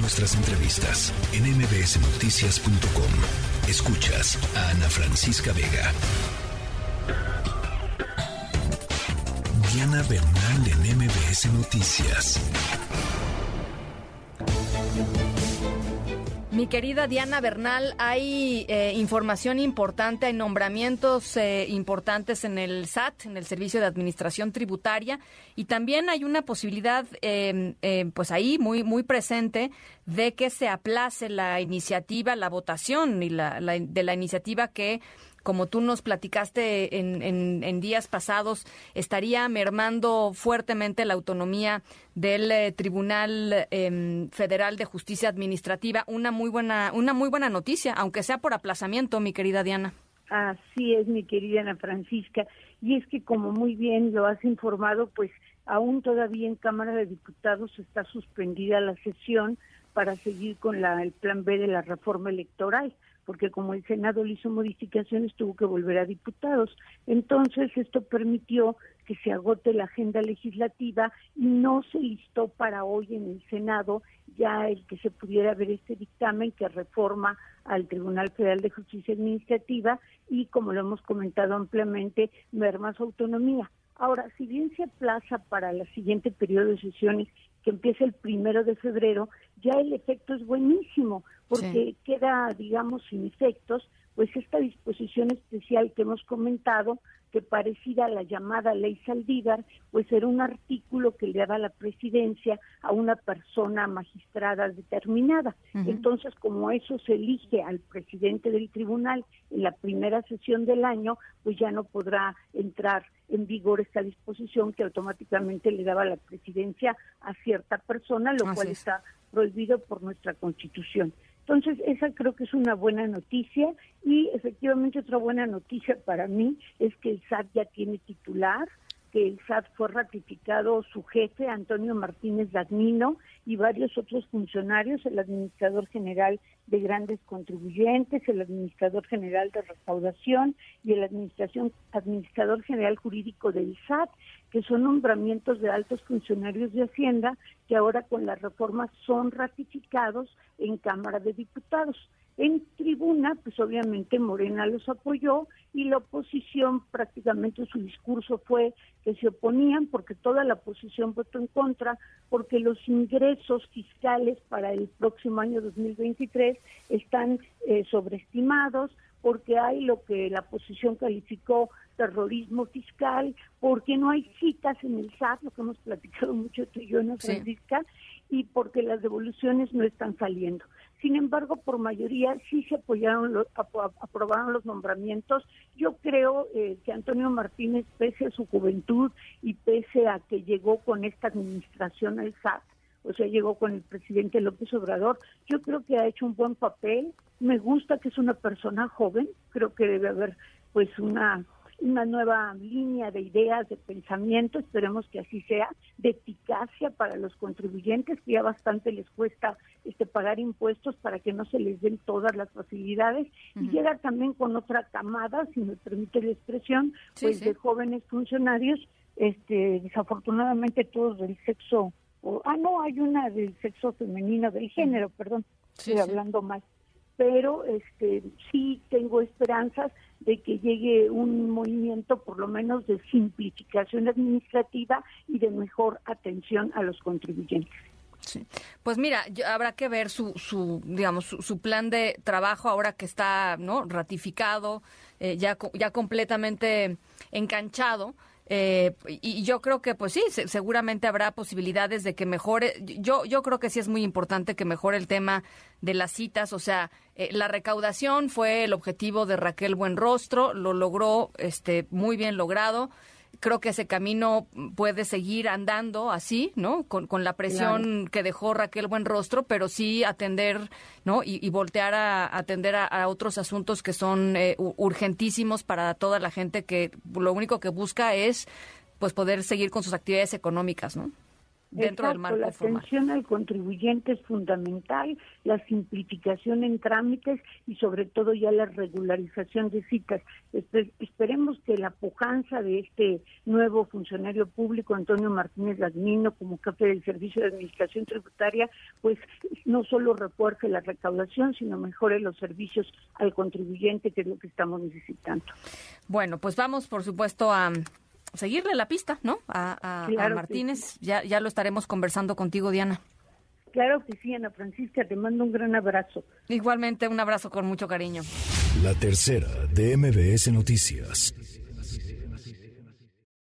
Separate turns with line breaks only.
nuestras entrevistas en mbsnoticias.com. Escuchas a Ana Francisca Vega. Diana Bernal en MBS Noticias.
Mi querida Diana Bernal, hay eh, información importante, hay nombramientos eh, importantes en el SAT, en el Servicio de Administración Tributaria, y también hay una posibilidad, em, pues ahí muy muy presente, de que se aplace la iniciativa, la votación y la, de la iniciativa que como tú nos platicaste en, días pasados, estaría mermando fuertemente la autonomía del eh, Tribunal em, Federal de Justicia Administrativa. Una muy buena, una muy buena noticia, aunque sea por aplazamiento, mi querida Diana.
Así es, mi querida Ana Francisca. Y es que, como muy bien lo has informado, pues aún todavía en Cámara de Diputados está suspendida la sesión para seguir con la, el plan B de la reforma electoral porque como el Senado le hizo modificaciones, tuvo que volver a diputados. Entonces, esto permitió que se agote la agenda legislativa y no se listó para hoy en el Senado ya el que se pudiera ver este dictamen que reforma al Tribunal Federal de Justicia Administrativa y, como lo hemos comentado ampliamente, merma su autonomía. Ahora, si bien se aplaza para el siguiente periodo de sesiones que empieza el primero de febrero, ya el efecto es buenísimo, porque queda, digamos, sin efectos, pues esta disposición especial que hemos comentado, que parecida a la llamada ley Saldívar, pues era un artículo que le daba la presidencia a una persona magistrada determinada. Entonces, como eso se elige al presidente del tribunal en la primera sesión del año, pues ya no podrá entrar en vigor esta disposición que automáticamente le daba la presidencia a cierta persona, lo cual está prohibido por nuestra Constitución. Entonces, esa creo que es una buena noticia y efectivamente otra buena noticia para mí es que el SAT ya tiene titular, que el SAT fue ratificado su jefe, Antonio Martínez Dagnino, y varios otros funcionarios, el administrador general de grandes contribuyentes, el administrador general de recaudación y el administración, administrador general jurídico del SAT, que son nombramientos de altos funcionarios de Hacienda que ahora con la reforma son ratificados en Cámara de Diputados. En tribuna, pues obviamente Morena los apoyó y la oposición prácticamente su discurso fue que se oponían porque toda la oposición votó en contra, porque los ingresos fiscales para el próximo año 2023 están eh, sobreestimados, porque hay lo que la oposición calificó terrorismo fiscal, porque no hay citas en el SAT, lo que hemos platicado mucho tú y yo, ¿no, Francisca? Y porque las devoluciones no están saliendo. Sin embargo, por mayoría sí se apoyaron, los, aprobaron los nombramientos. Yo creo eh, que Antonio Martínez, pese a su juventud y pese a que llegó con esta administración al SAT, o sea, llegó con el presidente López Obrador, yo creo que ha hecho un buen papel. Me gusta que es una persona joven, creo que debe haber pues una una nueva línea de ideas, de pensamiento, esperemos que así sea, de eficacia para los contribuyentes, que ya bastante les cuesta este pagar impuestos para que no se les den todas las facilidades, y llega también con otra camada, si me permite la expresión, pues de jóvenes funcionarios, este desafortunadamente todos del sexo, ah no, hay una del sexo femenino, del género, perdón, estoy hablando más pero este sí tengo esperanzas de que llegue un movimiento por lo menos de simplificación administrativa y de mejor atención a los contribuyentes.
Pues mira, habrá que ver su, su digamos, su, plan de trabajo ahora que está no ratificado, eh, ya, ya completamente enganchado. Eh, y yo creo que, pues sí, seguramente habrá posibilidades de que mejore. Yo, yo creo que sí es muy importante que mejore el tema de las citas. O sea, eh, la recaudación fue el objetivo de Raquel Buenrostro, lo logró este, muy bien logrado creo que ese camino puede seguir andando así, ¿no? Con, con la presión que dejó Raquel Buenrostro, pero sí atender, ¿no? Y, voltear a, atender a, otros asuntos que son eh, urgentísimos para toda la gente que lo único que busca es, pues, poder seguir con sus actividades económicas, ¿no? Dentro del marco
la atención al contribuyente es fundamental, la simplificación en trámites y sobre todo ya la regularización de citas. esperemos que la pujanza de este nuevo funcionario público, Antonio Martínez Lagnino, como jefe del Servicio de Administración Tributaria, pues no solo refuerce la recaudación, sino mejore los servicios al contribuyente, que es lo que estamos necesitando.
Bueno, pues vamos, por supuesto, a seguirle la pista, ¿no? A, Martínez. Ya, ya lo estaremos conversando contigo, Diana.
Claro que sí, Ana Francisca, te mando un gran abrazo.
Igualmente, un abrazo con mucho cariño.
La tercera de MBS Noticias.